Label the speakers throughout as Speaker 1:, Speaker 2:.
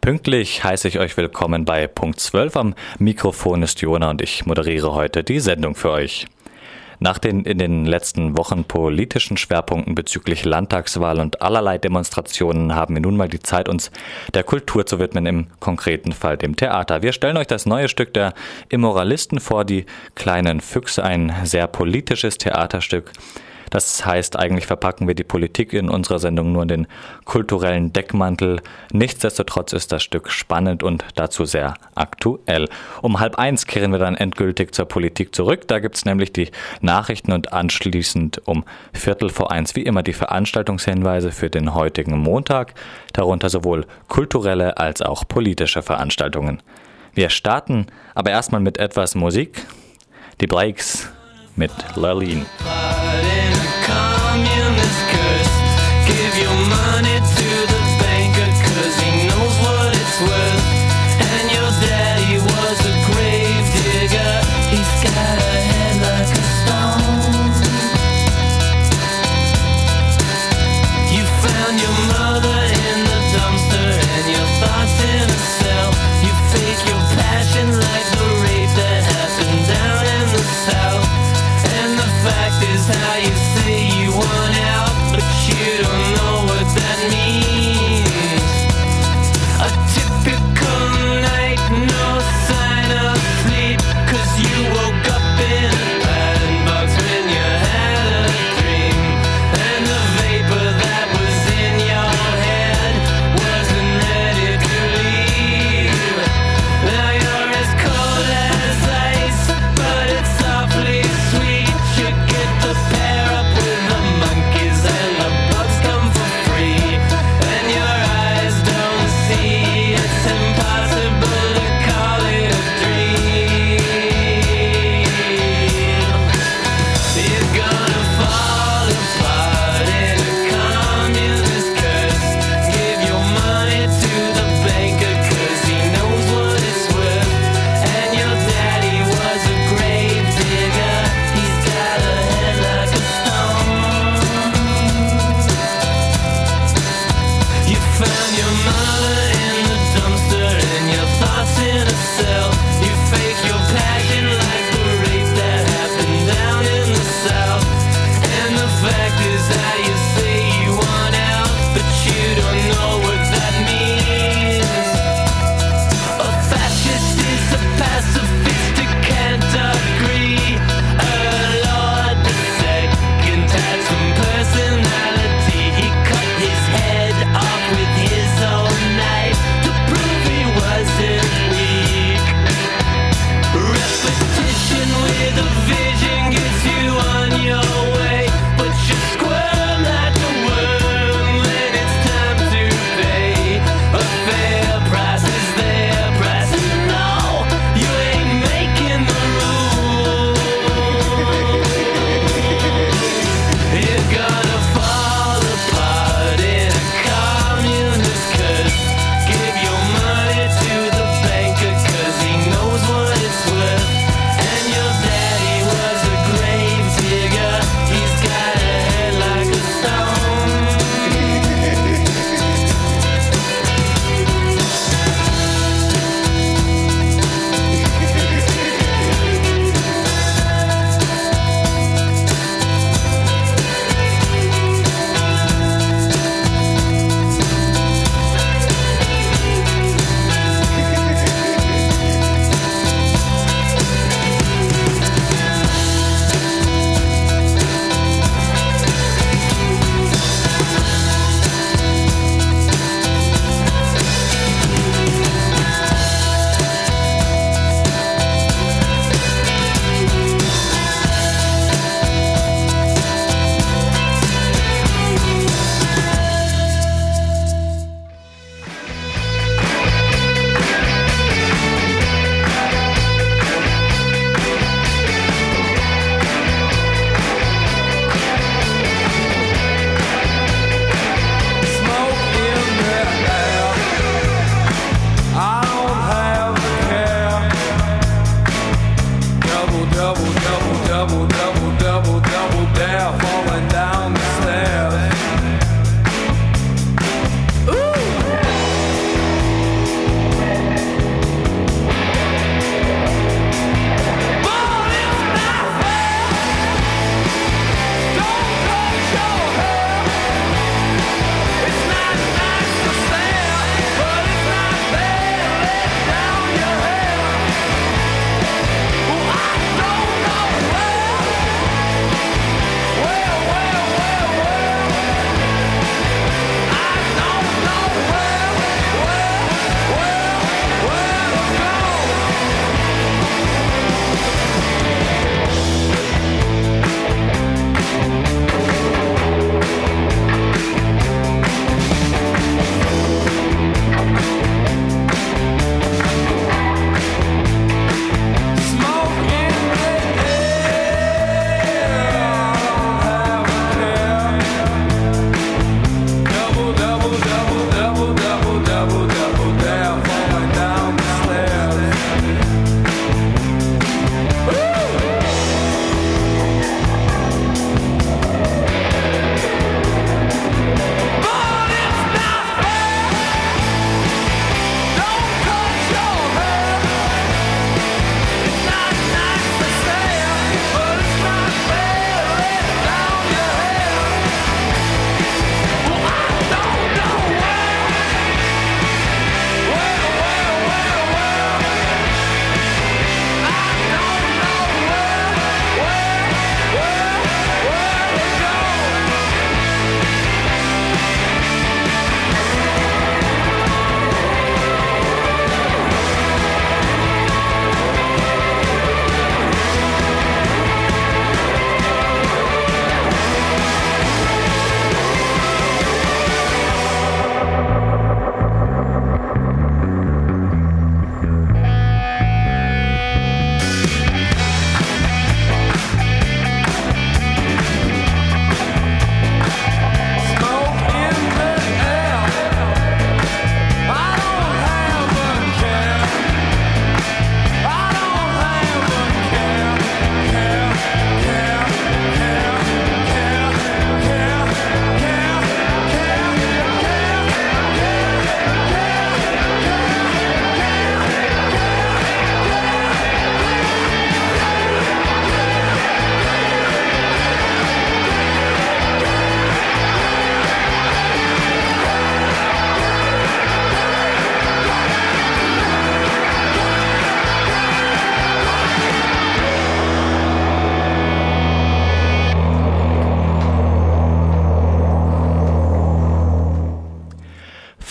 Speaker 1: Pünktlich heiße ich euch willkommen bei Punkt 12. Am Mikrofon ist Jona und ich moderiere heute die Sendung für euch. Nach den in den letzten Wochen politischen Schwerpunkten bezüglich Landtagswahl und allerlei Demonstrationen haben wir nun mal die Zeit, uns der Kultur zu widmen, im konkreten Fall dem Theater. Wir stellen euch das neue Stück der Immoralisten vor, die kleinen Füchse, ein sehr politisches Theaterstück das heißt, eigentlich verpacken wir die Politik in unserer Sendung nur in den kulturellen Deckmantel. Nichtsdestotrotz ist das Stück spannend und dazu sehr aktuell. Um halb eins kehren wir dann endgültig zur Politik zurück. Da gibt's nämlich die Nachrichten und anschließend um Viertel vor eins wie immer die Veranstaltungshinweise für den heutigen Montag, darunter sowohl kulturelle als auch politische Veranstaltungen. Wir starten aber erstmal mit etwas Musik. Die Breaks mit Lurleen.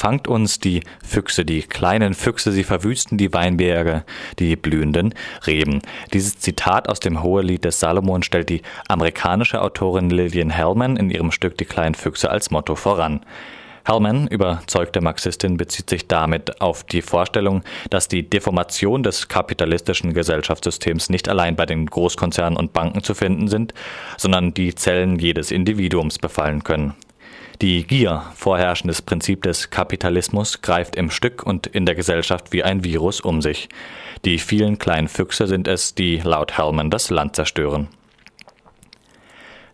Speaker 1: Empfangt uns die Füchse, die kleinen Füchse, sie verwüsten die Weinberge, die blühenden Reben. Dieses Zitat aus dem Hohelied des Salomon stellt die amerikanische Autorin Lillian Hellman in ihrem Stück Die kleinen Füchse als Motto voran. Hellman, überzeugte Marxistin, bezieht sich damit auf die Vorstellung, dass die Deformation des kapitalistischen Gesellschaftssystems nicht allein bei den Großkonzernen und Banken zu finden sind, sondern die Zellen jedes Individuums befallen können. Die Gier, vorherrschendes Prinzip des Kapitalismus, greift im Stück und in der Gesellschaft wie ein Virus um sich. Die vielen kleinen Füchse sind es, die laut Hellman das Land zerstören.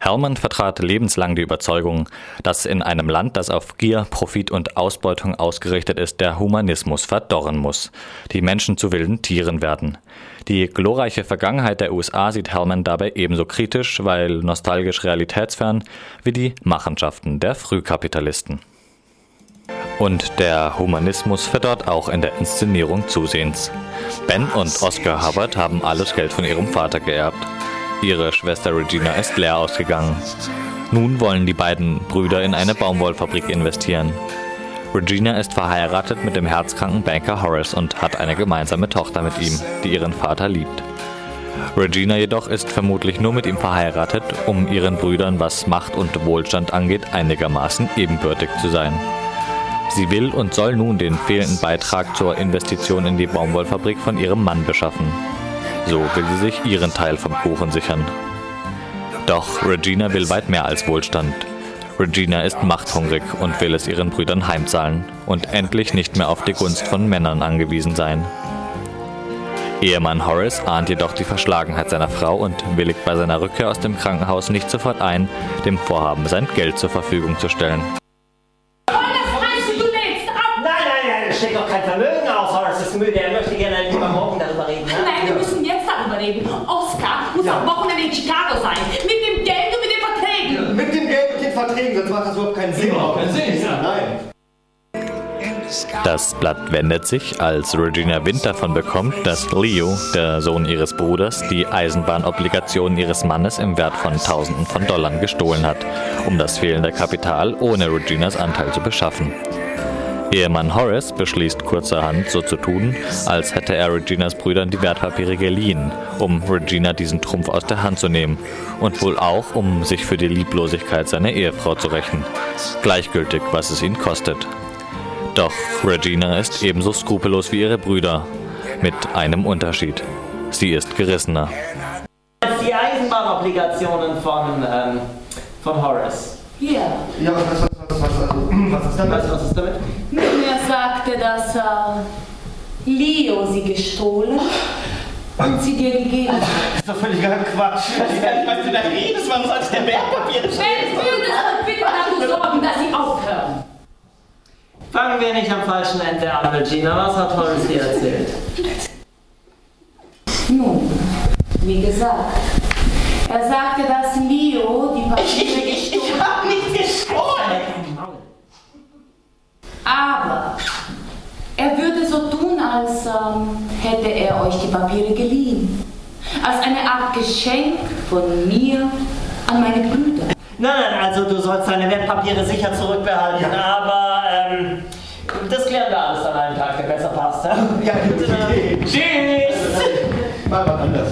Speaker 1: Hellman vertrat lebenslang die Überzeugung, dass in einem Land, das auf Gier, Profit und Ausbeutung ausgerichtet ist, der Humanismus verdorren muss, die Menschen zu wilden Tieren werden. Die glorreiche Vergangenheit der USA sieht Hellman dabei ebenso kritisch, weil nostalgisch realitätsfern, wie die Machenschaften der Frühkapitalisten. Und der Humanismus verdorrt auch in der Inszenierung zusehends. Ben und Oscar Hubbard haben alles Geld von ihrem Vater geerbt. Ihre Schwester Regina ist leer ausgegangen. Nun wollen die beiden Brüder in eine Baumwollfabrik investieren. Regina ist verheiratet mit dem herzkranken Banker Horace und hat eine gemeinsame Tochter mit ihm, die ihren Vater liebt. Regina jedoch ist vermutlich nur mit ihm verheiratet, um ihren Brüdern, was Macht und Wohlstand angeht, einigermaßen ebenbürtig zu sein. Sie will und soll nun den fehlenden Beitrag zur Investition in die Baumwollfabrik von ihrem Mann beschaffen. So will sie sich ihren Teil vom Kuchen sichern. Doch Regina will weit mehr als Wohlstand. Regina ist machthungrig und will es ihren Brüdern heimzahlen und endlich nicht mehr auf die Gunst von Männern angewiesen sein. Ehemann Horace ahnt jedoch die Verschlagenheit seiner Frau und willigt bei seiner Rückkehr aus dem Krankenhaus nicht sofort ein, dem Vorhaben sein Geld zur Verfügung zu stellen.
Speaker 2: Nein, nein, nein, es steckt doch kein Vermögen aus, Horace ist müde. Er möchte gerne lieber morgen darüber reden. ne?
Speaker 3: Nein, wir müssen jetzt darüber reden. Oscar muss
Speaker 2: Ja.
Speaker 3: am Wochenende in Chicago sein. Mit dem Geld und mit den Verträgen.
Speaker 4: Mit dem Geld und den Verträgen, sonst macht das überhaupt keinen Sinn.
Speaker 5: Überhaupt keinen Sinn, ja.
Speaker 4: Nein.
Speaker 1: Das Blatt wendet sich, als Regina Wind davon bekommt, dass Leo, der Sohn ihres Bruders, die Eisenbahnobligationen ihres Mannes im Wert von Tausenden von Dollar gestohlen hat, um das fehlende Kapital ohne Reginas Anteil zu beschaffen. Ehemann Horace beschließt kurzerhand so zu tun, als hätte er Reginas Brüdern die Wertpapiere geliehen, um Regina diesen Trumpf aus der Hand zu nehmen und wohl auch, um sich für die Lieblosigkeit seiner Ehefrau zu rächen. Gleichgültig, was es ihn kostet. Doch Regina ist ebenso skrupellos wie ihre Brüder, mit einem Unterschied. Sie ist gerissener.
Speaker 2: Als die Eisenbahnobligationen von, ähm, von Horace.
Speaker 3: Hier.
Speaker 4: Ja, was, was, was, ist damit?
Speaker 2: Weißt du, was ist damit?
Speaker 3: Er sagte, dass äh, Leo sie gestohlen und sie dir gegeben hat.
Speaker 4: Das ist doch völliger Quatsch.
Speaker 5: Ich weiß gar nicht, was du da redest. Warum soll ich denn Wertpapiere
Speaker 3: Ben, würdest du bitte dafür sorgen, dass sie aufhören?
Speaker 2: Fangen wir nicht am falschen Ende an, Regina. Was hat Horace dir erzählt?
Speaker 3: Nun, wie gesagt, er sagte, dass Leo die Papiere
Speaker 5: Ich,
Speaker 3: gestohlen
Speaker 5: ich hab nicht gestohlen.
Speaker 3: Aber er würde so tun, als ähm, hätte er euch die Papiere geliehen. Als eine Art Geschenk von mir an meine Brüder.
Speaker 2: Nein, nein, also du sollst deine Wertpapiere sicher zurückbehalten, aber ähm, das klären wir alles an einem Tag, der besser passt. Ja,
Speaker 4: Ja, gute Idee.
Speaker 2: Tschüss!
Speaker 4: Mal was anders.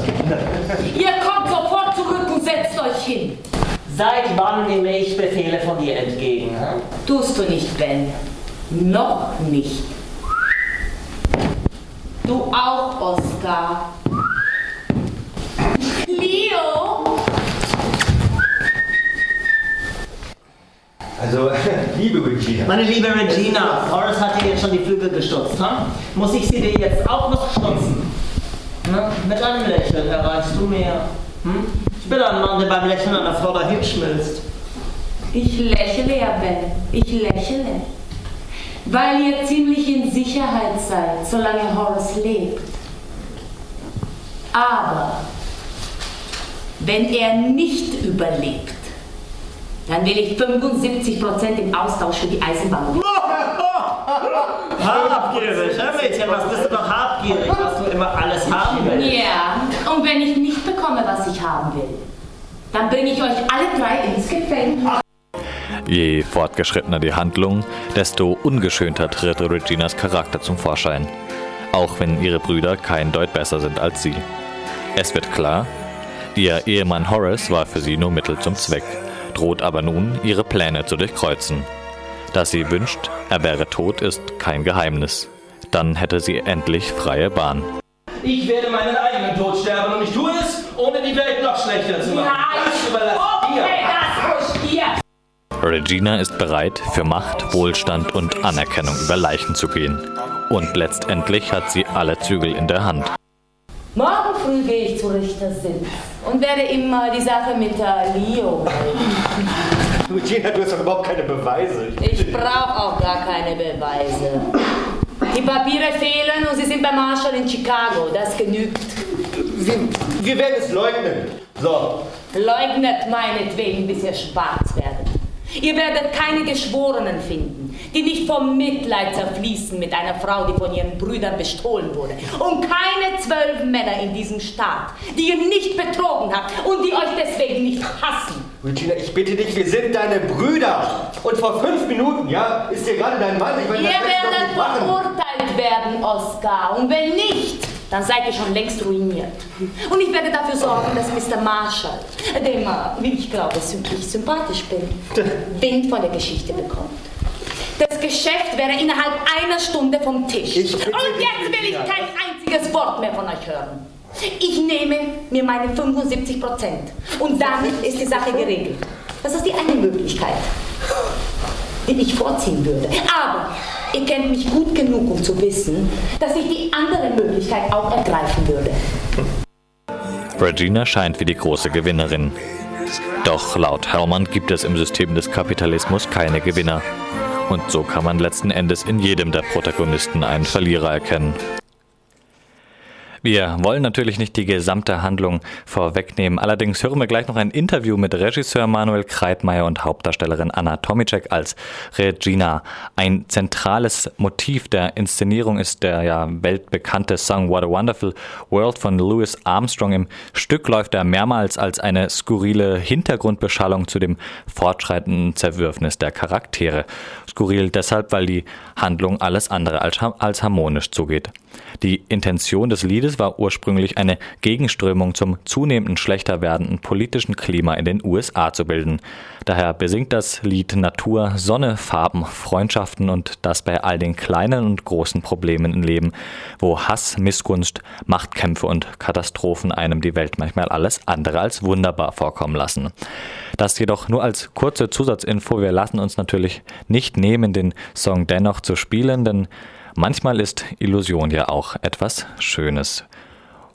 Speaker 3: Ihr kommt sofort zurück und setzt euch hin.
Speaker 2: Seit wann nehme ich Befehle von dir entgegen? hm?
Speaker 3: Tust du nicht, Ben. Noch nicht. Du auch, Oscar. Leo!
Speaker 4: Also, liebe Regina.
Speaker 2: Meine liebe Regina, Horace hat dir jetzt schon die Flügel gestutzt, ha? Muss ich sie dir jetzt auch noch stutzen? Na, mit einem Lächeln erreichst du mehr. Hm? Ich bin ein Mann, der beim Lächeln einer Frau dahin schmilzt.
Speaker 3: Ich lächle ja, Ben. Ich lächle. Weil ihr ziemlich in Sicherheit seid, solange Horace lebt. Aber wenn er nicht überlebt, dann will ich 75% im Austausch für die Eisenbahn.
Speaker 2: Habgierig, hör Mädchen, was bist du doch habgierig, was du immer alles haben willst.
Speaker 3: Ja, und wenn ich nicht bekomme, was ich haben will, dann bringe ich euch alle drei ins Gefängnis.
Speaker 1: Je fortgeschrittener die Handlung, desto ungeschönter tritt Reginas Charakter zum Vorschein. Auch wenn ihre Brüder kein Deut besser sind als sie. Es wird klar, ihr Ehemann Horace war für sie nur Mittel zum Zweck, droht aber nun, ihre Pläne zu durchkreuzen. Dass sie wünscht, er wäre tot, ist kein Geheimnis. Dann hätte sie endlich freie Bahn.
Speaker 5: Ich werde meinen eigenen Tod sterben und ich tue es, ohne die Welt noch schlechter zu machen. Das überlasse dir.
Speaker 3: das ruhig dir.
Speaker 1: Regina ist bereit, für Macht, Wohlstand und Anerkennung über Leichen zu gehen. Und letztendlich hat sie alle Zügel in der Hand.
Speaker 3: Morgen früh gehe ich zu Richtersitz und werde ihm mal die Sache mit der Leo.
Speaker 4: Regina, du hast doch überhaupt keine Beweise.
Speaker 3: Ich brauche auch gar keine Beweise. Die Papiere fehlen und sie sind bei Marshall in Chicago. Das genügt.
Speaker 4: Wir, wir werden es leugnen. So.
Speaker 3: Leugnet meinetwegen, bis ihr schwarz werdet. Ihr werdet keine Geschworenen finden, die nicht vom Mitleid zerfließen mit einer Frau, die von ihren Brüdern bestohlen wurde. Und keine zwölf Männer in diesem Staat, die ihr nicht betrogen habt und die euch deswegen nicht hassen.
Speaker 4: Regina, ich bitte dich, wir sind deine Brüder. Und vor fünf Minuten, ja, ist hier gerade dein Mann. Ich meine,
Speaker 3: Ihr werdet verurteilt werden, Oscar. Und wenn nicht, dann seid ihr schon längst ruiniert. Und ich werde dafür sorgen, dass Mr. Marshall, dem, wie ich glaube, ich sympathisch bin, Wind von der Geschichte bekommt. Das Geschäft wäre innerhalb einer Stunde vom Tisch. Und jetzt will ich kein einziges Wort mehr von euch hören. Ich nehme mir meine 75 Prozent. Und damit ist die Sache geregelt. Das ist die eine Möglichkeit, die ich vorziehen würde. Aber ihr kennt mich gut genug, um zu wissen, dass ich die andere Möglichkeit auch ergreifen würde.
Speaker 1: Regina scheint wie die große Gewinnerin. Doch laut Hellman gibt es im System des Kapitalismus keine Gewinner. Und so kann man letzten Endes in jedem der Protagonisten einen Verlierer erkennen. Wir wollen natürlich nicht die gesamte Handlung vorwegnehmen. Allerdings hören wir gleich noch ein Interview mit Regisseur Manuel Kreitmeier und Hauptdarstellerin Anna Tomicek als Regina. Ein zentrales Motiv der Inszenierung ist der ja weltbekannte Song What a Wonderful World von Louis Armstrong. Im Stück läuft er mehrmals als eine skurrile Hintergrundbeschallung zu dem fortschreitenden Zerwürfnis der Charaktere. Skurril deshalb, weil die Handlung alles andere als, als harmonisch zugeht. Die Intention des Liedes war ursprünglich eine Gegenströmung zum zunehmend schlechter werdenden politischen Klima in den USA zu bilden. Daher besingt das Lied Natur, Sonne, Farben, Freundschaften und das bei all den kleinen und großen Problemen im Leben, wo Hass, Missgunst, Machtkämpfe und Katastrophen einem die Welt manchmal alles andere als wunderbar vorkommen lassen. Das jedoch nur als kurze Zusatzinfo. Wir lassen uns natürlich nicht nehmen, den Song dennoch zu spielen, denn manchmal ist Illusion ja auch etwas Schönes.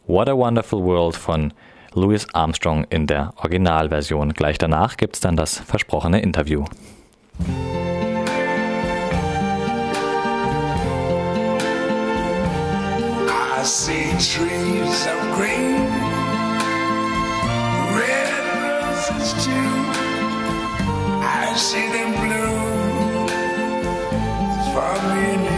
Speaker 1: What a Wonderful World von Louis Armstrong in der Originalversion. Gleich danach gibt's dann das versprochene Interview.
Speaker 6: I see trees of green, red roses too. I see them bloom for me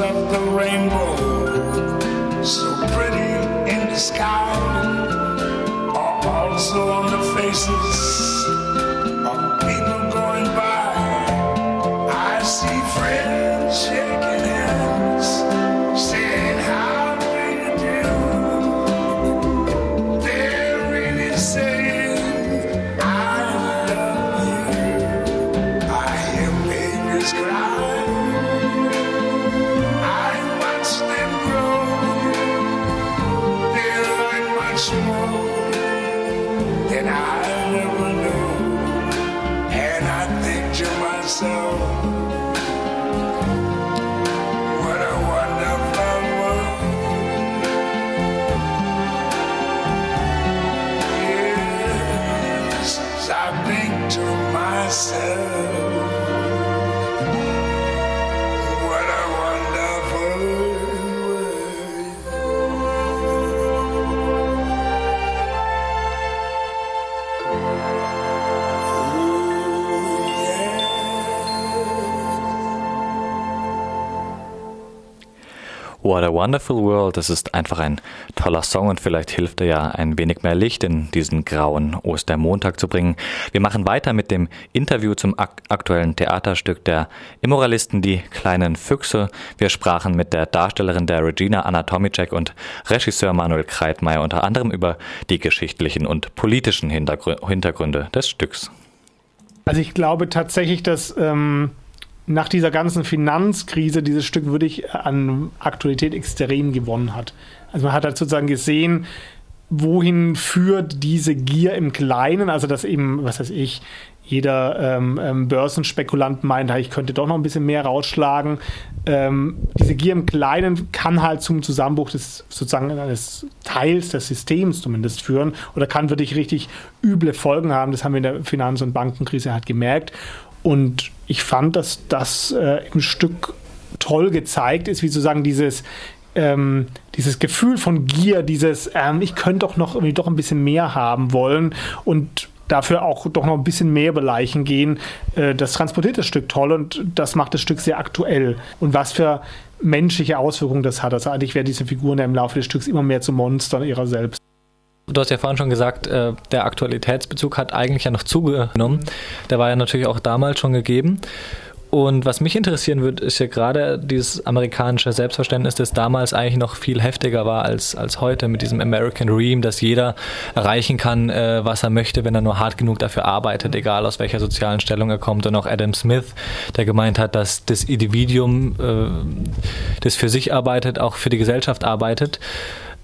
Speaker 6: of the rainbow, so pretty in the sky are also on the faces
Speaker 1: Wonderful World. Das ist einfach ein toller Song und vielleicht hilft er ja ein wenig mehr Licht in diesen grauen Ostermontag zu bringen. Wir machen weiter mit dem Interview zum ak aktuellen Theaterstück der Immoralisten, die kleinen Füchse. Wir sprachen mit der Darstellerin der Regina Anatomicek und Regisseur Manuel Kreitmeier unter anderem über die geschichtlichen und politischen Hintergründe des Stücks.
Speaker 7: Also ich glaube tatsächlich, dass ähm, nach dieser ganzen Finanzkrise dieses Stück wirklich an Aktualität extrem gewonnen hat. Also man hat halt sozusagen gesehen, wohin führt diese Gier im Kleinen, also dass eben, was weiß ich, jeder ähm, ähm, Börsenspekulant meint, ich könnte doch noch ein bisschen mehr rausschlagen. Ähm, diese Gier im Kleinen kann halt zum Zusammenbruch des sozusagen eines Teils des Systems zumindest führen oder kann wirklich richtig üble Folgen haben. Das haben wir in der Finanz- und Bankenkrise halt gemerkt. Und ich fand, dass das äh, im Stück toll gezeigt ist, wie sozusagen dieses, ähm, dieses Gefühl von Gier, dieses, ähm, ich könnte doch noch irgendwie doch ein bisschen mehr haben wollen und dafür auch doch noch ein bisschen mehr über Leichen gehen. Äh, das transportiert das Stück toll und das macht das Stück sehr aktuell. Und was für menschliche Auswirkungen das hat. Also eigentlich werden diese Figuren im Laufe des Stücks immer mehr zu Monstern ihrer selbst.
Speaker 1: Du hast ja vorhin schon gesagt, äh, der Aktualitätsbezug hat eigentlich ja noch zugenommen. Der war ja natürlich auch damals schon gegeben. Und was mich interessieren würde, ist ja gerade dieses amerikanische Selbstverständnis, das damals eigentlich noch viel heftiger war als, als heute mit diesem American Dream, dass jeder erreichen kann, äh, was er möchte, wenn er nur hart genug dafür arbeitet, egal aus welcher sozialen Stellung er kommt. Und auch Adam Smith, der gemeint hat, dass das Individuum, äh, das für sich arbeitet, auch für die Gesellschaft arbeitet.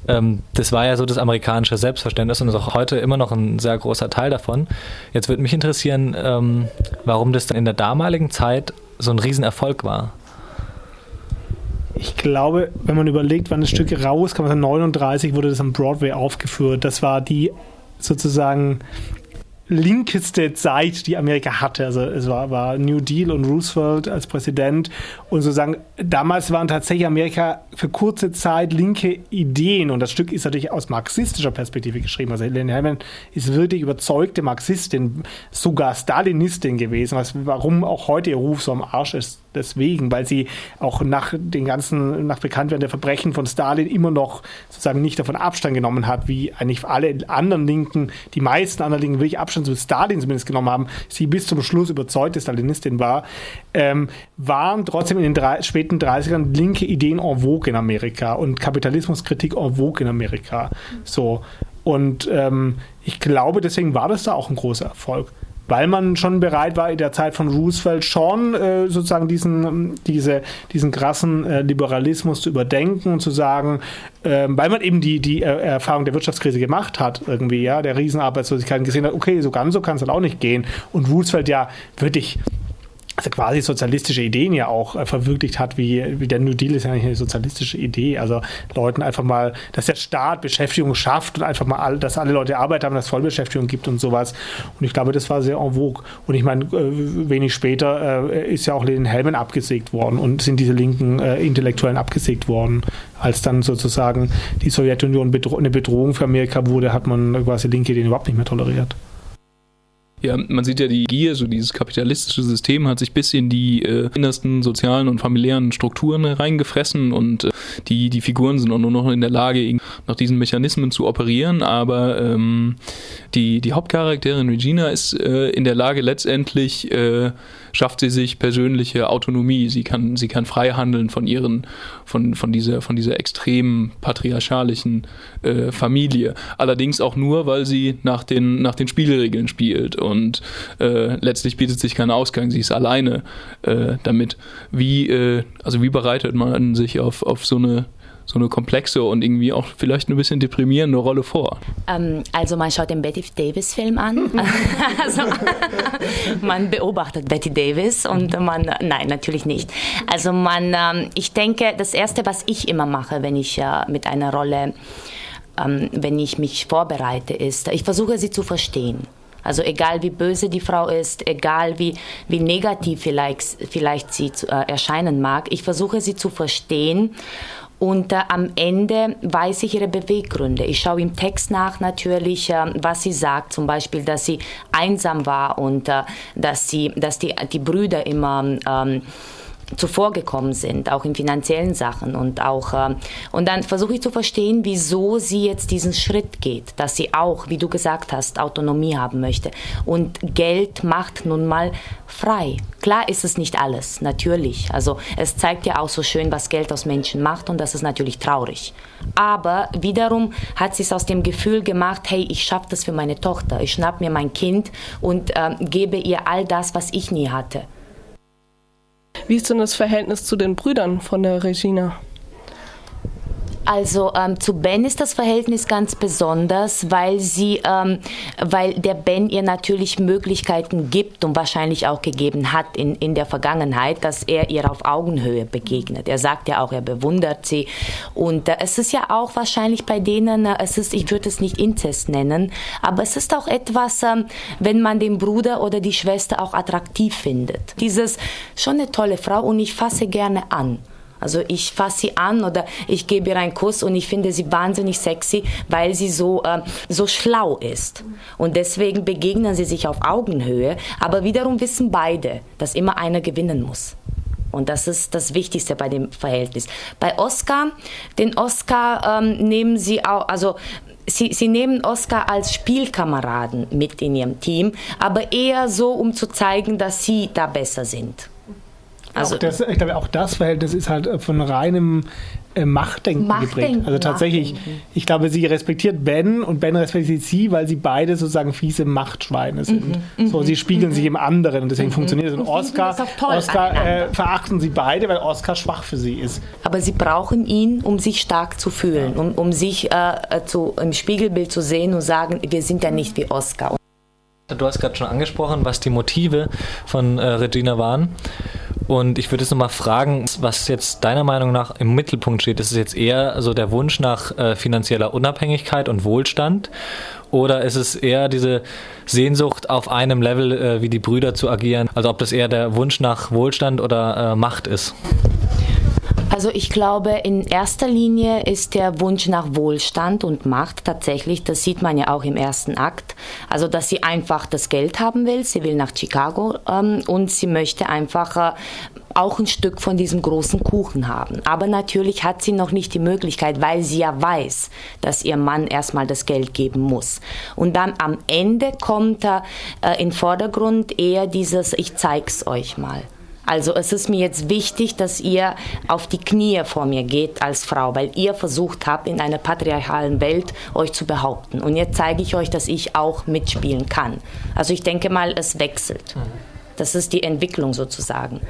Speaker 1: Ähm, das war ja so das amerikanische Selbstverständnis und ist auch heute immer noch ein sehr großer Teil davon. Jetzt würde mich interessieren, ähm, warum das dann in der damaligen Zeit so ein Riesenerfolg war.
Speaker 7: Ich glaube, wenn man überlegt, wann das Stück rauskam, also 1939 wurde das am Broadway aufgeführt. Das war die sozusagen linkeste Zeit, die Amerika hatte. Also es war, war New Deal und Roosevelt als Präsident und sozusagen damals waren tatsächlich Amerika für kurze Zeit linke Ideen und das Stück ist natürlich aus marxistischer Perspektive geschrieben. Also Helene Hellman ist wirklich überzeugte Marxistin, sogar Stalinistin gewesen, was, warum auch heute ihr Ruf so am Arsch ist deswegen, weil sie auch nach den ganzen, nach Bekanntwerden der Verbrechen von Stalin immer noch sozusagen nicht davon Abstand genommen hat, wie eigentlich alle anderen Linken, die meisten anderen Linken wirklich Abstand zu Stalin zumindest genommen haben, sie bis zum Schluss überzeugte Stalinistin war, ähm, waren trotzdem in den drei, späten 30ern linke Ideen en vogue in Amerika und Kapitalismuskritik en vogue in Amerika. So. Und ähm, ich glaube, deswegen war das da auch ein großer Erfolg weil man schon bereit war, in der Zeit von Roosevelt schon äh, sozusagen diesen, diese, diesen krassen äh, Liberalismus zu überdenken und zu sagen, äh, weil man eben die, die Erfahrung der Wirtschaftskrise gemacht hat, irgendwie, ja, der Riesenarbeitslosigkeit gesehen hat, okay, so ganz so kann es halt auch nicht gehen. Und Roosevelt ja wirklich also quasi sozialistische Ideen ja auch äh, verwirklicht hat, wie, wie der New Deal ist ja eigentlich eine sozialistische Idee. Also Leuten einfach mal, dass der Staat Beschäftigung schafft und einfach mal, all, dass alle Leute Arbeit haben, dass es Vollbeschäftigung gibt und sowas. Und ich glaube, das war sehr en vogue. Und ich meine, äh, wenig später äh, ist ja auch Lenin Helmen abgesägt worden und sind diese linken äh, Intellektuellen abgesägt worden. Als dann sozusagen die Sowjetunion bedro eine Bedrohung für Amerika wurde, hat man quasi linke Ideen überhaupt nicht mehr toleriert.
Speaker 8: Ja, man sieht ja die Gier, so dieses kapitalistische System hat sich bis in die äh, innersten sozialen und familiären Strukturen reingefressen und äh, die, die Figuren sind auch nur noch in der Lage, nach diesen Mechanismen zu operieren, aber ähm, die, die Hauptcharakterin Regina ist äh, in der Lage letztendlich äh, schafft sie sich persönliche Autonomie. Sie kann, sie kann frei handeln von ihren, von, von dieser, von dieser extremen patriarchalischen äh, Familie. Allerdings auch nur, weil sie nach den, nach den Spielregeln spielt und äh, letztlich bietet sich kein Ausgang. Sie ist alleine äh, damit. Wie, äh, also wie bereitet man sich auf, auf so eine so eine komplexe und irgendwie auch vielleicht ein bisschen deprimierende Rolle vor?
Speaker 3: Ähm, also man schaut den Betty Davis Film an. also man beobachtet Betty Davis und man, nein, natürlich nicht. Also man, ähm, ich denke, das Erste, was ich immer mache, wenn ich äh, mit einer Rolle, ähm, wenn ich mich vorbereite, ist, ich versuche sie zu verstehen. Also egal wie böse die Frau ist, egal wie, wie negativ vielleicht, vielleicht sie zu, äh, erscheinen mag, ich versuche sie zu verstehen und äh, am Ende weiß ich ihre Beweggründe. Ich schaue im Text nach natürlich, äh, was sie sagt. Zum Beispiel, dass sie einsam war und äh, dass, sie, dass die, die Brüder immer ähm, zuvorgekommen sind, auch in finanziellen Sachen und auch äh, und dann versuche ich zu verstehen, wieso sie jetzt diesen Schritt geht, dass sie auch, wie du gesagt hast, Autonomie haben möchte und Geld macht nun mal frei. Klar ist es nicht alles, natürlich. Also es zeigt ja auch so schön, was Geld aus Menschen macht und das ist natürlich traurig. Aber wiederum hat sie es aus dem Gefühl gemacht, hey, ich schaffe das für meine Tochter, ich schnapp mir mein Kind und äh, gebe ihr all das, was ich nie hatte.
Speaker 9: Wie ist denn das Verhältnis zu den Brüdern von der Regina?
Speaker 3: Also ähm, zu Ben ist das Verhältnis ganz besonders, weil sie, ähm, weil der Ben ihr natürlich Möglichkeiten gibt und wahrscheinlich auch gegeben hat in, in der Vergangenheit, dass er ihr auf Augenhöhe begegnet. Er sagt ja auch, er bewundert sie und äh, es ist ja auch wahrscheinlich bei denen, äh, es ist, ich würde es nicht Inzest nennen, aber es ist auch etwas, ähm, wenn man den Bruder oder die Schwester auch attraktiv findet. Dieses schon eine tolle Frau und ich fasse gerne an. Also ich fasse sie an oder ich gebe ihr einen Kuss und ich finde sie wahnsinnig sexy, weil sie so, äh, so schlau ist. Und deswegen begegnen sie sich auf Augenhöhe. Aber wiederum wissen beide, dass immer einer gewinnen muss. Und das ist das Wichtigste bei dem Verhältnis. Bei Oscar, den Oscar ähm, nehmen sie auch, also Sie, sie, nehmen Oscar als Spielkameraden mit in ihrem Team, aber eher so, um zu zeigen, dass sie da besser sind.
Speaker 7: Also das, ich glaube, auch das Verhältnis ist halt von reinem äh, Machtdenken, Machtdenken, geprägt. Also tatsächlich, Machtdenken. ich glaube, sie respektiert Ben und Ben respektiert sie, weil sie beide sozusagen fiese Machtschweine sind. Mhm, so, sie spiegeln mhm. sich im anderen und deswegen mhm. funktioniert es. Und Oscar, Oscar äh, verachten sie beide, weil Oscar schwach für sie ist.
Speaker 3: Aber sie brauchen ihn, um sich stark zu fühlen, um, um sich äh, zu, im Spiegelbild zu sehen und sagen, wir sind ja nicht wie Oscar.
Speaker 1: Du hast gerade schon angesprochen, was die Motive von äh, Regina waren. Und ich würde jetzt nochmal fragen, was jetzt deiner Meinung nach im Mittelpunkt steht. Ist es jetzt eher so der Wunsch nach äh, finanzieller Unabhängigkeit und Wohlstand? Oder ist es eher diese Sehnsucht, auf einem Level äh, wie die Brüder zu agieren? Also ob das eher der Wunsch nach Wohlstand oder äh, Macht ist?
Speaker 3: Also ich glaube, in erster Linie ist der Wunsch nach Wohlstand und Macht tatsächlich, das sieht man ja auch im ersten Akt, also dass sie einfach das Geld haben will, sie will nach Chicago ähm, und sie möchte einfach äh, auch ein Stück von diesem großen Kuchen haben. Aber natürlich hat sie noch nicht die Möglichkeit, weil sie ja weiß, dass ihr Mann erstmal das Geld geben muss. Und dann am Ende kommt äh, in Vordergrund eher dieses, ich zeig's euch mal. Also es ist mir jetzt wichtig, dass ihr auf die Knie vor mir geht als Frau, weil ihr versucht habt, in einer patriarchalen Welt euch zu behaupten. Und jetzt zeige ich euch, dass ich auch mitspielen kann. Also ich denke mal, es wechselt. Das ist die Entwicklung sozusagen.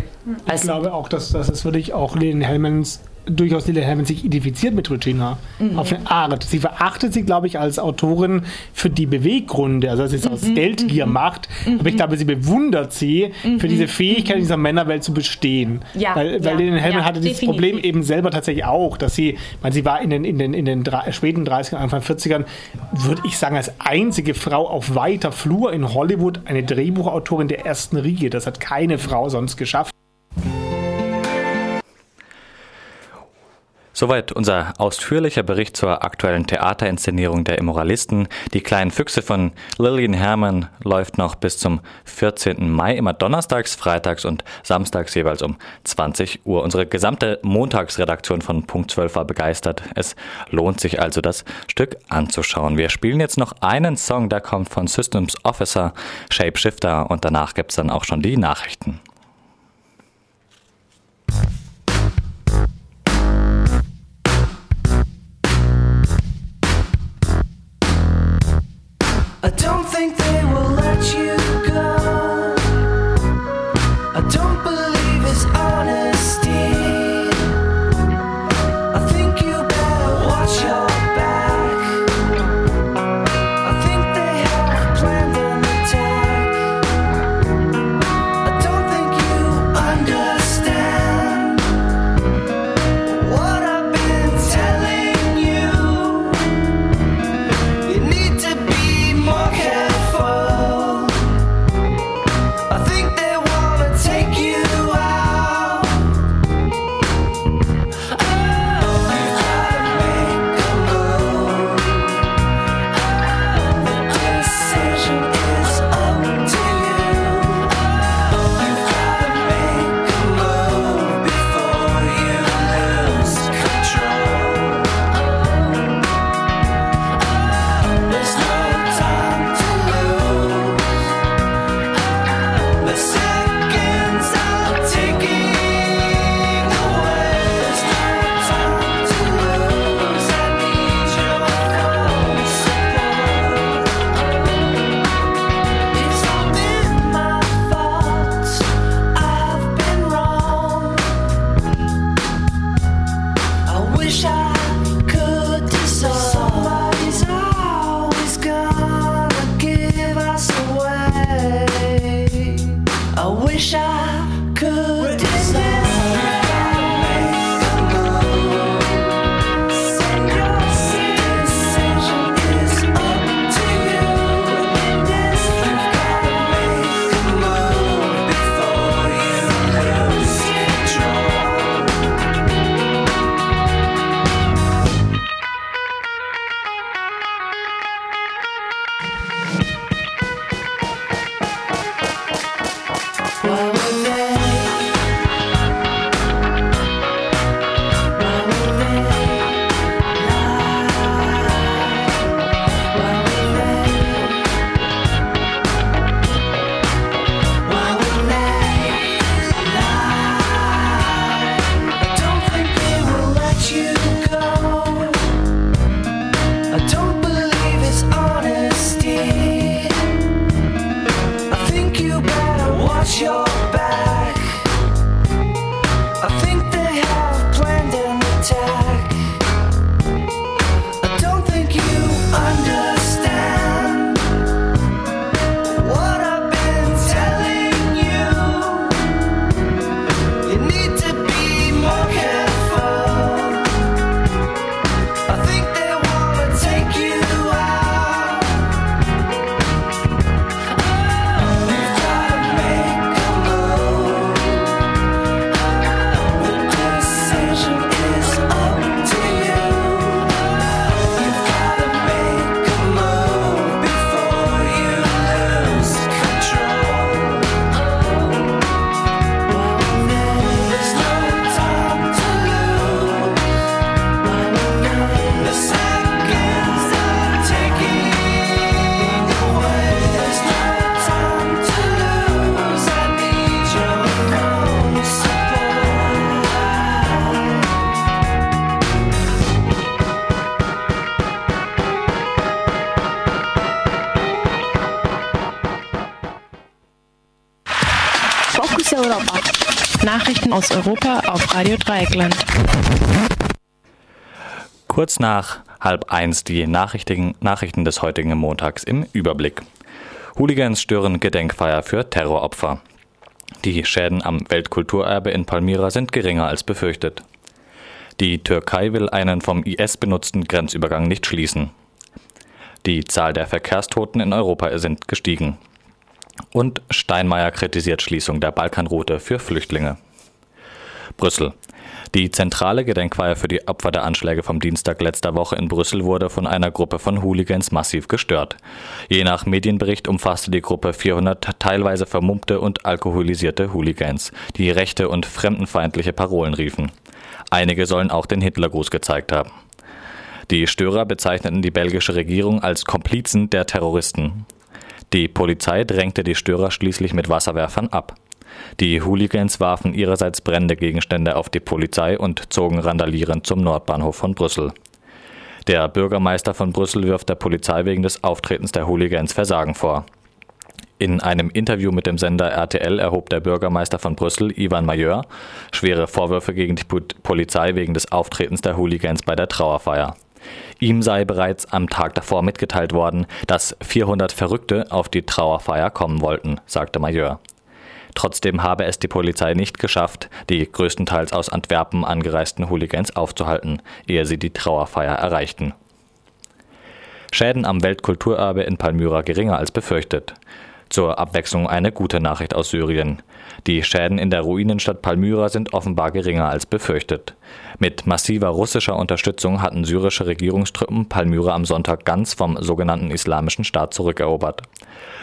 Speaker 7: Ich also, glaube auch, dass, dass es wirklich auch Lene Hellmans durchaus Lily Hammond sich identifiziert mit Regina mhm. auf eine Art. Sie verachtet sie, glaube ich, als Autorin für die Beweggründe, also dass sie es aus mhm. Geldgier mhm. macht. Mhm. Aber ich glaube, sie bewundert sie für diese mhm. Fähigkeit, in dieser Männerwelt zu bestehen. Ja, weil, weil ja, Lily Hammond ja, hatte dieses definitiv. Problem eben selber tatsächlich auch, dass sie, weil sie war in den, in den, in den späten 30ern, Anfang 40ern, würde ich sagen, als einzige Frau auf weiter Flur in Hollywood eine Drehbuchautorin der ersten Riege. Das hat keine Frau sonst geschafft.
Speaker 1: Soweit unser ausführlicher Bericht zur aktuellen Theaterinszenierung der Immoralisten. Die kleinen Füchse von Lillian Herman läuft noch bis zum 14. Mai, immer donnerstags, freitags und samstags jeweils um 20 Uhr. Unsere gesamte Montagsredaktion von Punkt 12 war begeistert. Es lohnt sich also, das Stück anzuschauen. Wir spielen jetzt noch einen Song, der kommt von Systems Officer, Shapeshifter und danach gibt's dann auch schon die Nachrichten. I don't
Speaker 10: aus Europa auf Radio Dreieckland.
Speaker 1: Kurz nach halb eins die Nachrichten, Nachrichten des heutigen Montags im Überblick. Hooligans stören Gedenkfeier für Terroropfer. Die Schäden am Weltkulturerbe in Palmyra sind geringer als befürchtet. Die Türkei will einen vom IS benutzten Grenzübergang nicht schließen. Die Zahl der Verkehrstoten in Europa sind gestiegen. Und Steinmeier kritisiert Schließung der Balkanroute für Flüchtlinge. Brüssel. Die zentrale Gedenkfeier für die Opfer der Anschläge vom Dienstag letzter Woche in Brüssel wurde von einer Gruppe von Hooligans massiv gestört. Je nach Medienbericht umfasste die Gruppe 400 teilweise vermummte und alkoholisierte Hooligans, die rechte und fremdenfeindliche Parolen riefen. Einige sollen auch den Hitlergruß gezeigt haben. Die Störer bezeichneten die belgische Regierung als Komplizen der Terroristen. Die Polizei drängte die Störer schließlich mit Wasserwerfern ab. Die Hooligans warfen ihrerseits brennende Gegenstände auf die Polizei und zogen randalierend zum Nordbahnhof von Brüssel. Der Bürgermeister von Brüssel wirft der Polizei wegen des Auftretens der Hooligans Versagen vor. In einem Interview mit dem Sender RTL erhob der Bürgermeister von Brüssel, Ivan Majeur, schwere Vorwürfe gegen die Polizei wegen des Auftretens der Hooligans bei der Trauerfeier. Ihm sei bereits am Tag davor mitgeteilt worden, dass 400 Verrückte auf die Trauerfeier kommen wollten, sagte Majeur. Trotzdem habe es die Polizei nicht geschafft, die größtenteils aus Antwerpen angereisten Hooligans aufzuhalten, ehe sie die Trauerfeier erreichten. Schäden am Weltkulturerbe in Palmyra geringer als befürchtet. Zur Abwechslung eine gute Nachricht aus Syrien. Die Schäden in der Ruinenstadt Palmyra sind offenbar geringer als befürchtet. Mit massiver russischer Unterstützung hatten syrische Regierungstruppen Palmyra am Sonntag ganz vom sogenannten Islamischen Staat zurückerobert.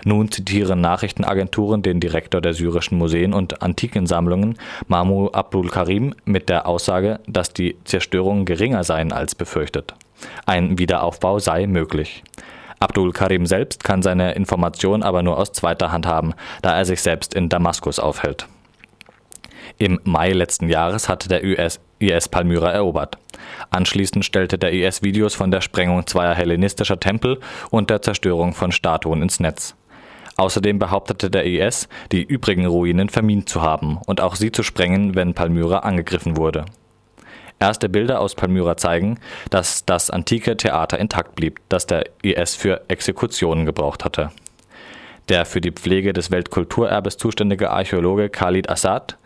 Speaker 1: Nun zitieren Nachrichtenagenturen den Direktor der syrischen Museen und Antikensammlungen, Mahmoud Abdul Karim, mit der Aussage, dass die Zerstörungen geringer seien als befürchtet. Ein Wiederaufbau sei möglich. Abdul Karim selbst kann seine Information aber nur aus zweiter Hand haben, da er sich selbst in Damaskus aufhält. Im Mai letzten Jahres hatte der US IS Palmyra erobert. Anschließend stellte der IS Videos von der Sprengung zweier hellenistischer Tempel und der Zerstörung von Statuen ins Netz. Außerdem behauptete der IS, die übrigen Ruinen vermint zu haben und auch sie zu sprengen, wenn Palmyra angegriffen wurde. Erste Bilder aus Palmyra zeigen, dass das antike Theater intakt blieb, das der IS für Exekutionen gebraucht hatte. Der für die Pflege des Weltkulturerbes zuständige Archäologe Khalid Assad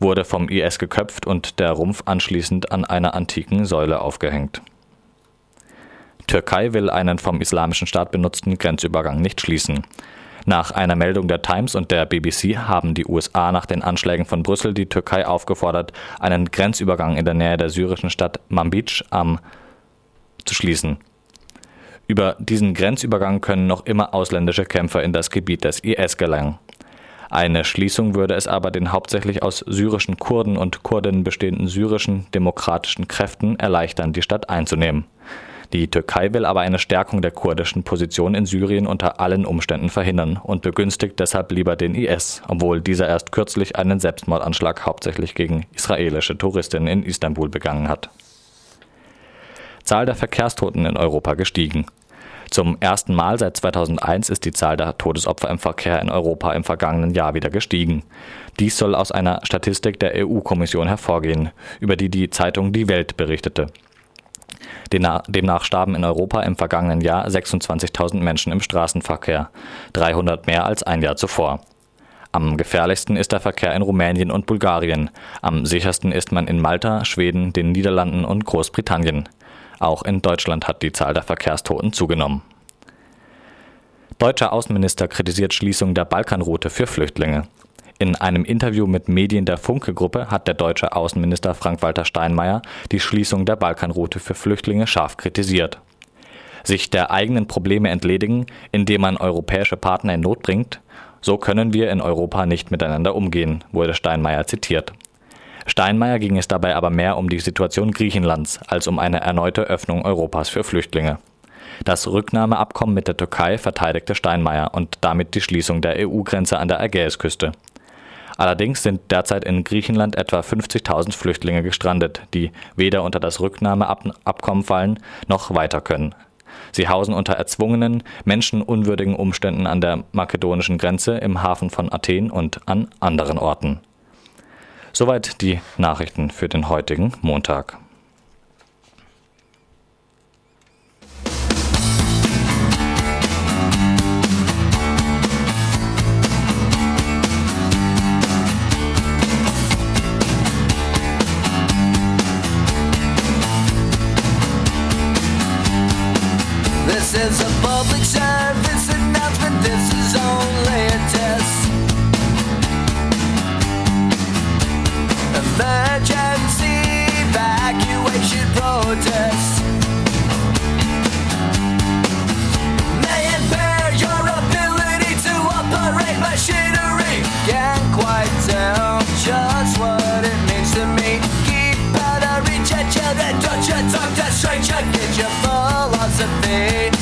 Speaker 1: wurde vom IS geköpft und der Rumpf anschließend an einer antiken Säule aufgehängt. Türkei will einen vom Islamischen Staat benutzten Grenzübergang nicht schließen. Nach einer Meldung der Times und der BBC haben die USA nach den Anschlägen von Brüssel die Türkei aufgefordert, einen Grenzübergang in der Nähe der syrischen Stadt Manbij am zu schließen. Über diesen Grenzübergang können noch immer ausländische Kämpfer in das Gebiet des IS gelangen. Eine Schließung würde es aber den hauptsächlich aus syrischen Kurden und Kurdinnen bestehenden syrischen demokratischen Kräften erleichtern, die Stadt einzunehmen. Die Türkei will aber eine Stärkung der kurdischen Position in Syrien unter allen Umständen verhindern und begünstigt deshalb lieber den IS, obwohl dieser erst kürzlich einen Selbstmordanschlag hauptsächlich gegen israelische Touristinnen in Istanbul begangen hat. Zahl der Verkehrstoten in Europa gestiegen. Zum ersten Mal seit 2001 ist die Zahl der Todesopfer im Verkehr in Europa im vergangenen Jahr wieder gestiegen. Dies soll aus einer Statistik der EU-Kommission hervorgehen, über die die Zeitung Die Welt berichtete. Demnach starben in Europa im vergangenen Jahr 26.000 Menschen im Straßenverkehr, 300 mehr als ein Jahr zuvor. Am gefährlichsten ist der Verkehr in Rumänien und Bulgarien. Am sichersten ist man in Malta, Schweden, den Niederlanden und Großbritannien. Auch in Deutschland hat die Zahl der Verkehrstoten zugenommen. Deutscher Außenminister kritisiert Schließung der Balkanroute für Flüchtlinge. In einem Interview mit Medien der Funke-Gruppe hat der deutsche Außenminister Frank-Walter Steinmeier die Schließung der Balkanroute für Flüchtlinge scharf kritisiert. Sich der eigenen Probleme entledigen, indem man europäische Partner in Not bringt, so können wir in Europa nicht miteinander umgehen, wurde Steinmeier zitiert. Steinmeier ging es dabei aber mehr um die Situation Griechenlands als um eine erneute Öffnung Europas für Flüchtlinge. Das Rücknahmeabkommen mit der Türkei verteidigte Steinmeier und damit die Schließung der EU-Grenze an der Ägäisküste. Allerdings sind derzeit in Griechenland etwa 50.000 Flüchtlinge gestrandet, die weder unter das Rücknahmeabkommen fallen noch weiter können. Sie hausen unter erzwungenen, menschenunwürdigen Umständen an der makedonischen Grenze, im Hafen von Athen und an anderen Orten. Soweit die Nachrichten für den heutigen Montag.
Speaker 11: protest. May impair your ability to operate machinery. Can't quite tell just what it means to me. Keep out of reach philosophy.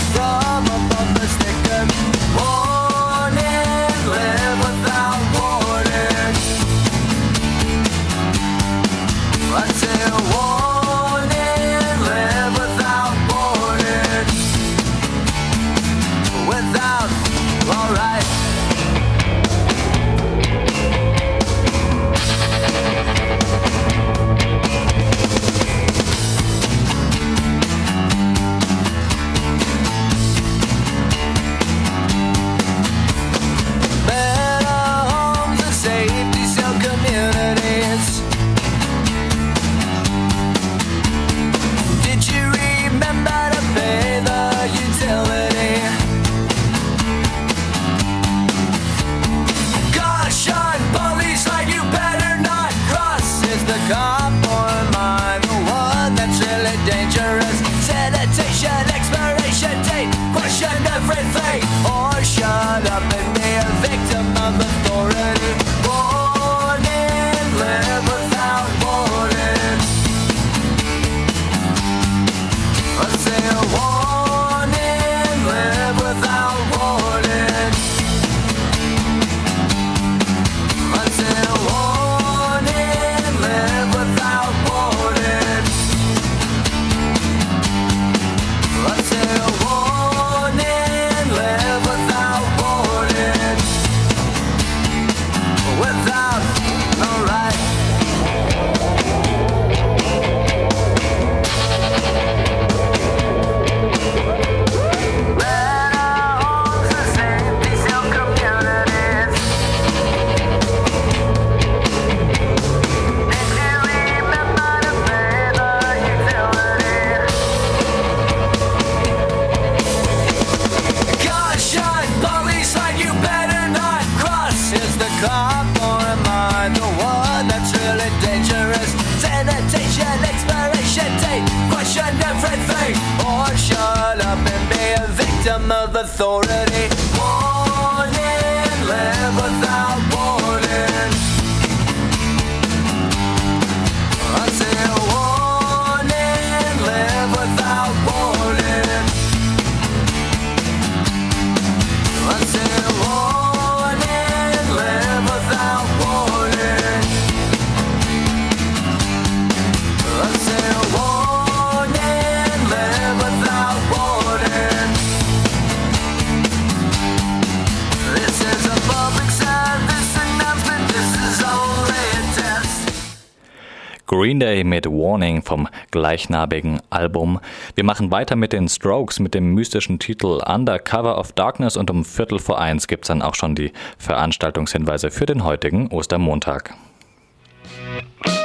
Speaker 11: system of authority. Warning, level.
Speaker 1: Green Day mit Warning vom gleichnamigen Album. Wir machen weiter mit den Strokes mit dem mystischen Titel Undercover of Darkness und um Viertel vor eins gibt es dann auch schon die Veranstaltungshinweise für den heutigen Ostermontag.
Speaker 11: Musik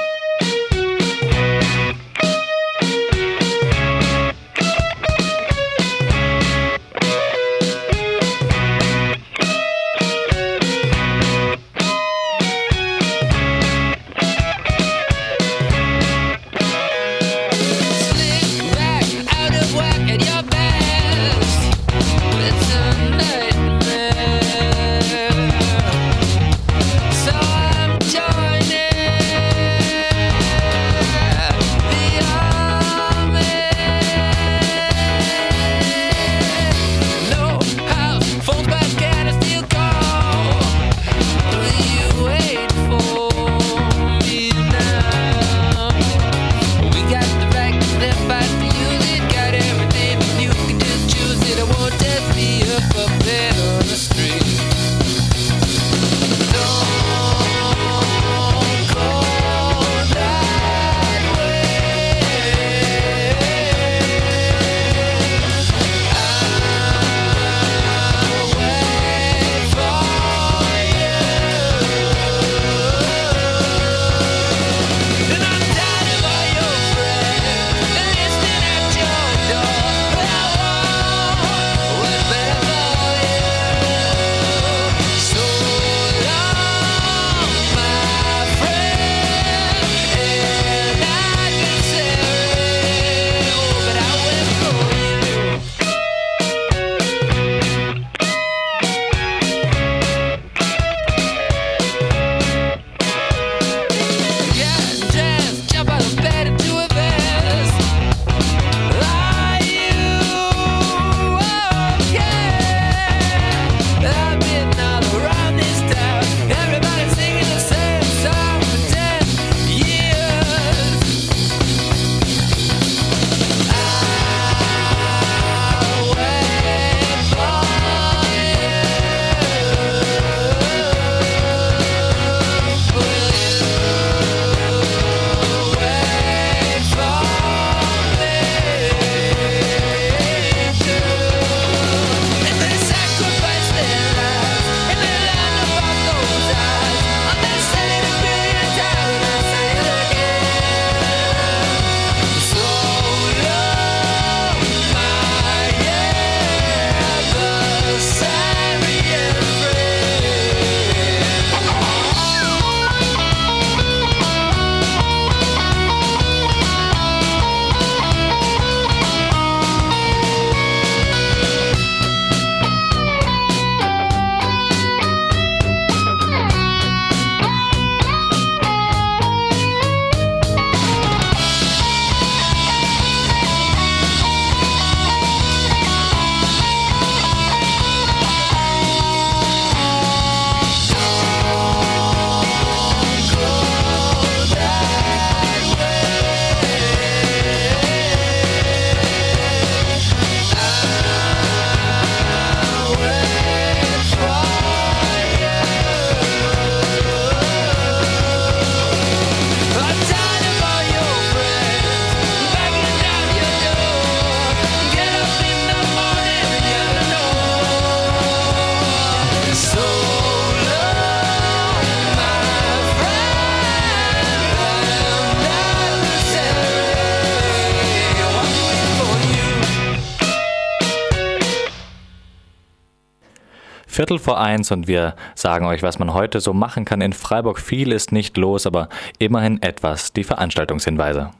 Speaker 1: Viertel vor eins und wir sagen euch, was man heute so machen kann. In Freiburg viel ist nicht los, aber immerhin etwas. Die Veranstaltungshinweise.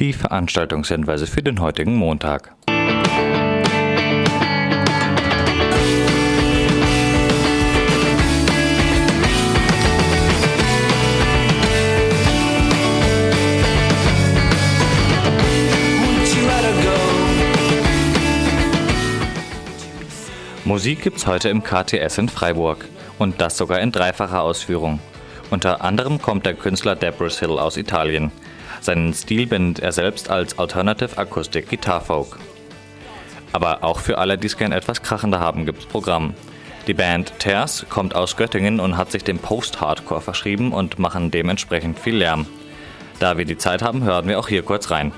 Speaker 1: Die Veranstaltungshinweise für den heutigen Montag. Musik gibt's heute im KTS in Freiburg. Und das sogar in dreifacher Ausführung. Unter anderem kommt der Künstler Debris Hill aus Italien. Seinen Stil bindet er selbst als Alternative Acoustic Guitar Folk. Aber auch für alle, die es gern etwas krachender haben, gibt's Programm. Die Band Tears kommt aus Göttingen und hat sich dem Post-Hardcore verschrieben und machen dementsprechend viel Lärm. Da wir die Zeit haben, hören wir auch hier kurz rein.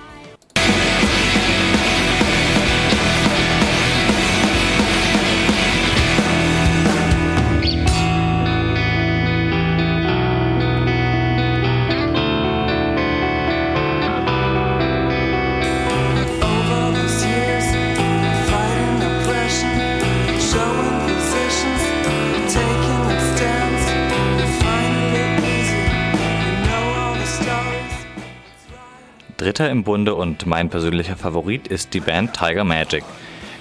Speaker 1: Dritter im Bunde und mein persönlicher Favorit ist die Band Tiger Magic.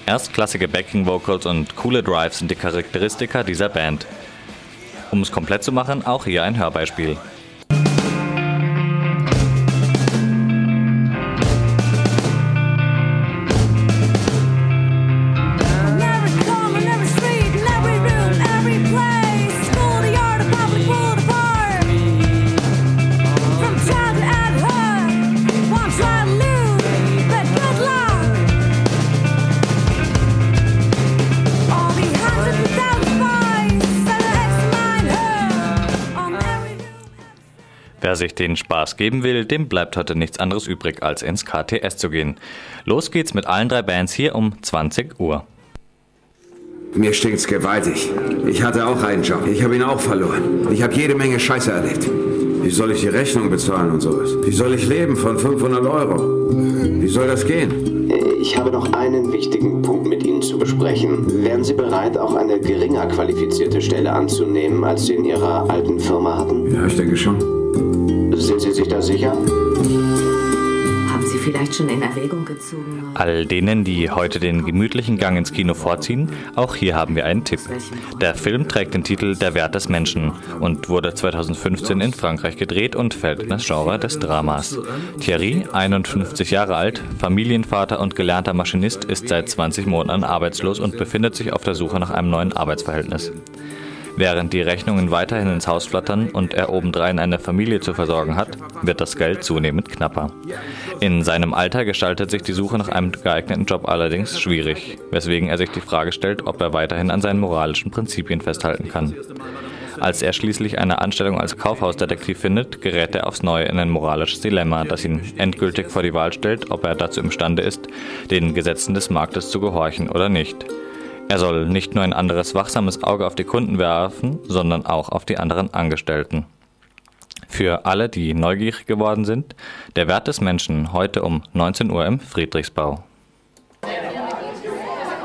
Speaker 1: Erstklassige Backing Vocals und coole Drives sind die Charakteristika dieser Band. Um es komplett zu machen, auch hier ein Hörbeispiel. Wer sich den Spaß geben will, dem bleibt heute nichts anderes übrig, als ins KTS zu gehen. Los geht's mit allen drei Bands hier um 20 Uhr.
Speaker 12: Mir stinkt's gewaltig. Ich hatte auch einen Job. Ich habe ihn auch verloren. Ich habe jede Menge Scheiße erlebt. Wie soll ich die Rechnung bezahlen und sowas? Wie soll ich leben von 500 Euro? Wie soll das gehen?
Speaker 13: Ich habe noch einen wichtigen Punkt mit Ihnen zu besprechen. Wären Sie bereit, auch eine geringer qualifizierte Stelle anzunehmen, als Sie in Ihrer alten Firma hatten?
Speaker 12: Ja, ich denke schon.
Speaker 13: Sind Sie sich da sicher?
Speaker 3: Haben Sie vielleicht schon in Erwägung gezogen?
Speaker 1: All denen, die heute den gemütlichen Gang ins Kino vorziehen, auch hier haben wir einen Tipp. Der Film trägt den Titel Der Wert des Menschen und wurde 2015 in Frankreich gedreht und fällt in das Genre des Dramas. Thierry, 51 Jahre alt, Familienvater und gelernter Maschinist, ist seit 20 Monaten arbeitslos und befindet sich auf der Suche nach einem neuen Arbeitsverhältnis. Während die Rechnungen weiterhin ins Haus flattern und er obendrein eine Familie zu versorgen hat, wird das Geld zunehmend knapper. In seinem Alter gestaltet sich die Suche nach einem geeigneten Job allerdings schwierig, weswegen er sich die Frage stellt, ob er weiterhin an seinen moralischen Prinzipien festhalten kann. Als er schließlich eine Anstellung als Kaufhausdetektiv findet, gerät er aufs Neue in ein moralisches Dilemma, das ihn endgültig vor die Wahl stellt, ob er dazu imstande ist, den Gesetzen des Marktes zu gehorchen oder nicht. Er soll nicht nur ein anderes wachsames Auge auf die Kunden werfen, sondern auch auf die anderen Angestellten. Für alle, die neugierig geworden sind, der Wert des Menschen heute um 19 Uhr im Friedrichsbau.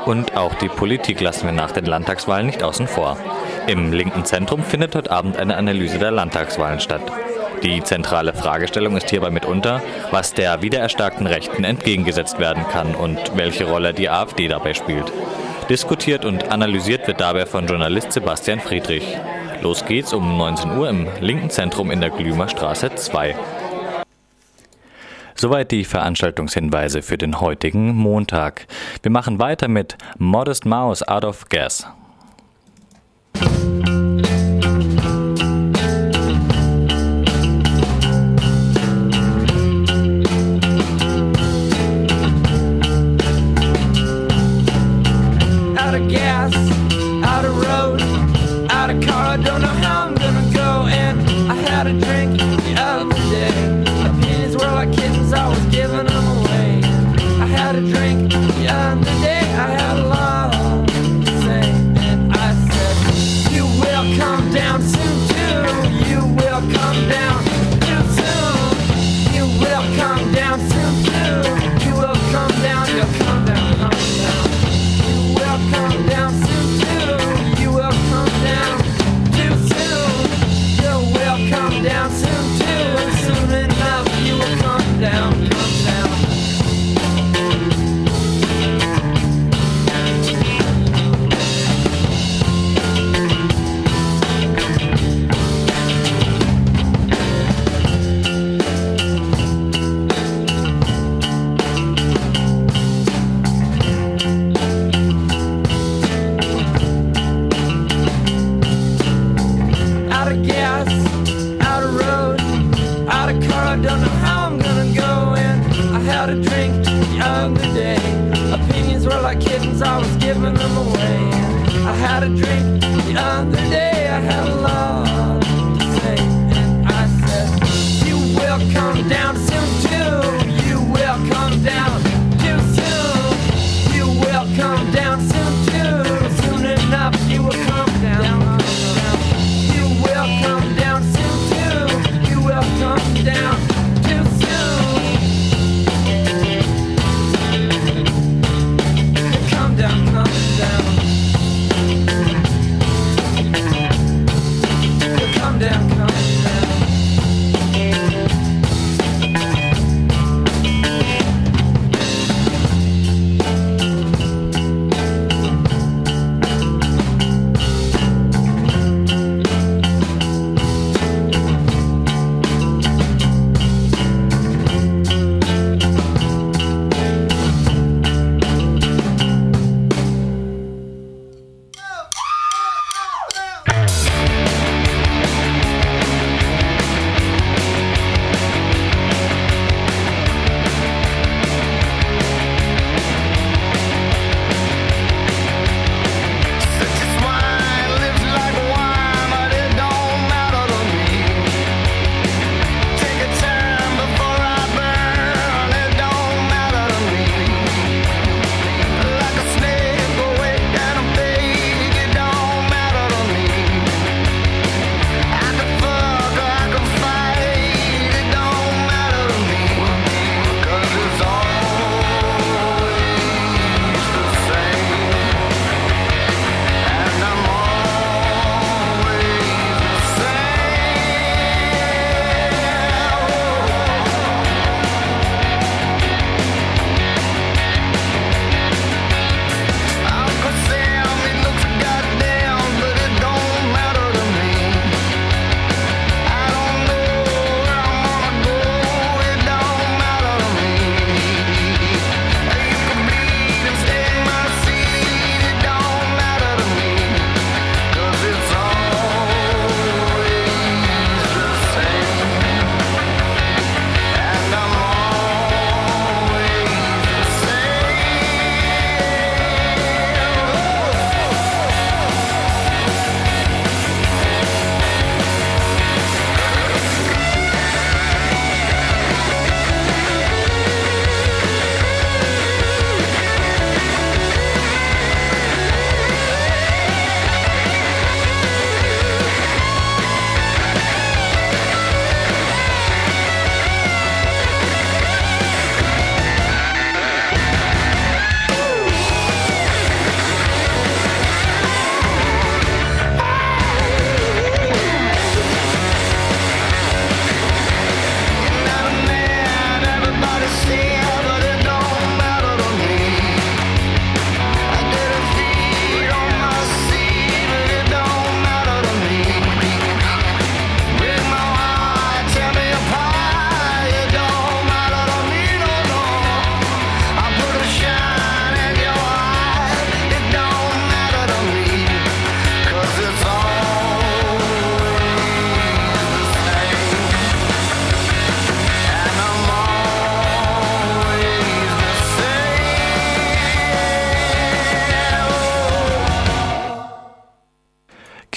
Speaker 1: Und auch die Politik lassen wir nach den Landtagswahlen nicht außen vor. Im linken Zentrum findet heute Abend eine Analyse der Landtagswahlen statt. Die zentrale Fragestellung ist hierbei mitunter, was der wiedererstarkten Rechten entgegengesetzt werden kann und welche Rolle die AfD dabei spielt. Diskutiert und analysiert wird dabei von Journalist Sebastian Friedrich. Los geht's um 19 Uhr im linken Zentrum in der Glümer Straße 2. Soweit die Veranstaltungshinweise für den heutigen Montag. Wir machen weiter mit Modest Mouse Out of Gas.
Speaker 11: out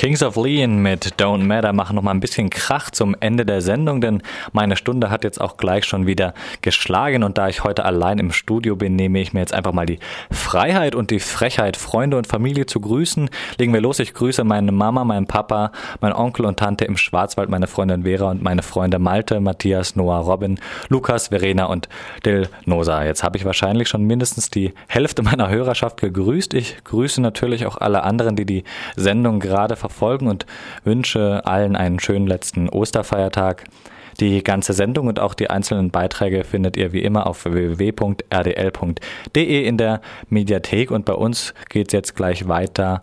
Speaker 1: Kings of Leon mit Don't Matter machen noch mal ein bisschen Krach zum Ende der Sendung, denn meine Stunde hat jetzt auch gleich schon wieder geschlagen und da ich heute allein im Studio bin, nehme ich mir jetzt einfach mal die Freiheit und die Frechheit, Freunde und Familie zu grüßen. Legen wir los. Ich grüße meine Mama, meinen Papa, meinen Onkel und Tante im Schwarzwald, meine Freundin Vera und meine Freunde Malte, Matthias, Noah, Robin, Lukas, Verena und Dil Nosa. Jetzt habe ich wahrscheinlich schon mindestens die Hälfte meiner Hörerschaft gegrüßt. Ich grüße natürlich auch alle anderen, die die Sendung gerade verfolgen und wünsche allen einen schönen letzten Osterfeiertag. Die ganze Sendung und auch die einzelnen Beiträge findet ihr wie immer auf www.rdl.de in der Mediathek und bei uns geht es jetzt gleich weiter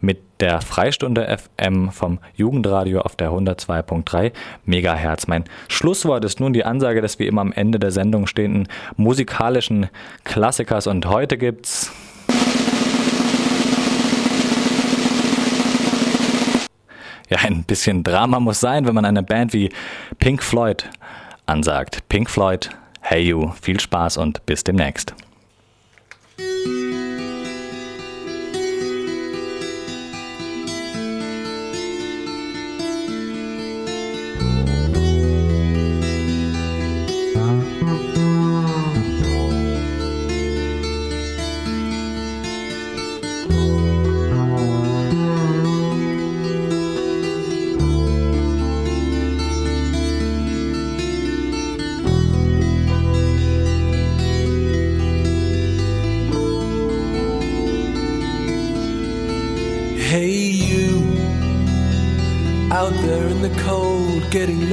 Speaker 1: mit der Freistunde FM vom Jugendradio auf der 102.3 Megahertz. Mein Schlusswort ist nun die Ansage, dass wir immer am Ende der Sendung stehenden musikalischen Klassikers und heute gibt's Ja, ein bisschen Drama muss sein, wenn man eine Band wie Pink Floyd ansagt. Pink Floyd, hey you, viel Spaß und bis demnächst.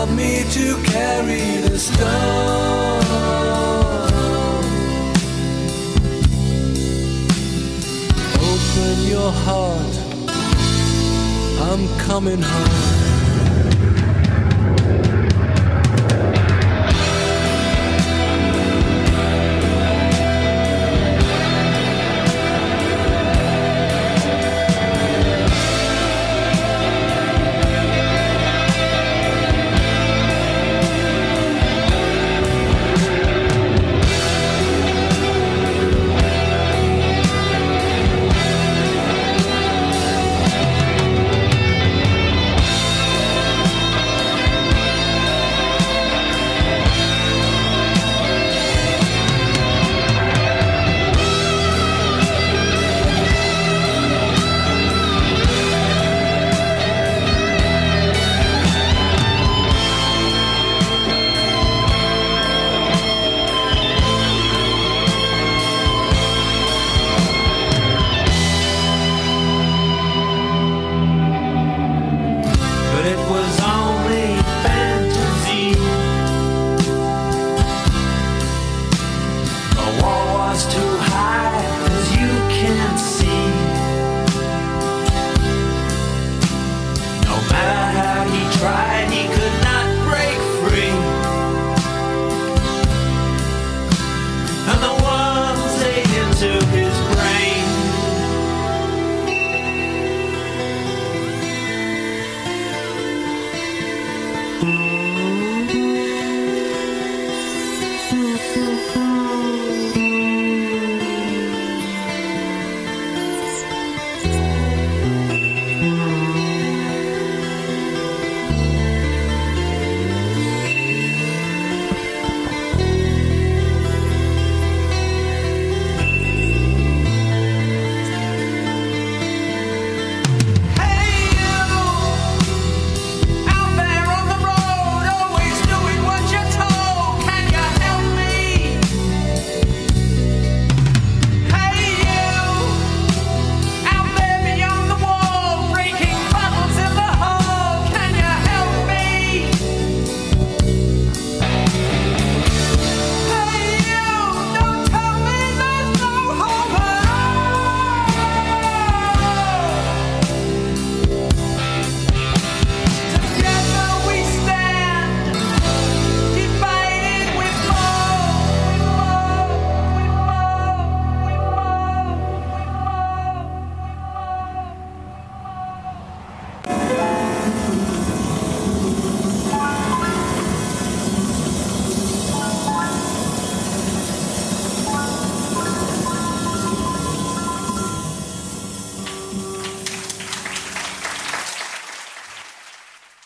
Speaker 14: Help me to carry the stone? Open your heart, I'm coming home.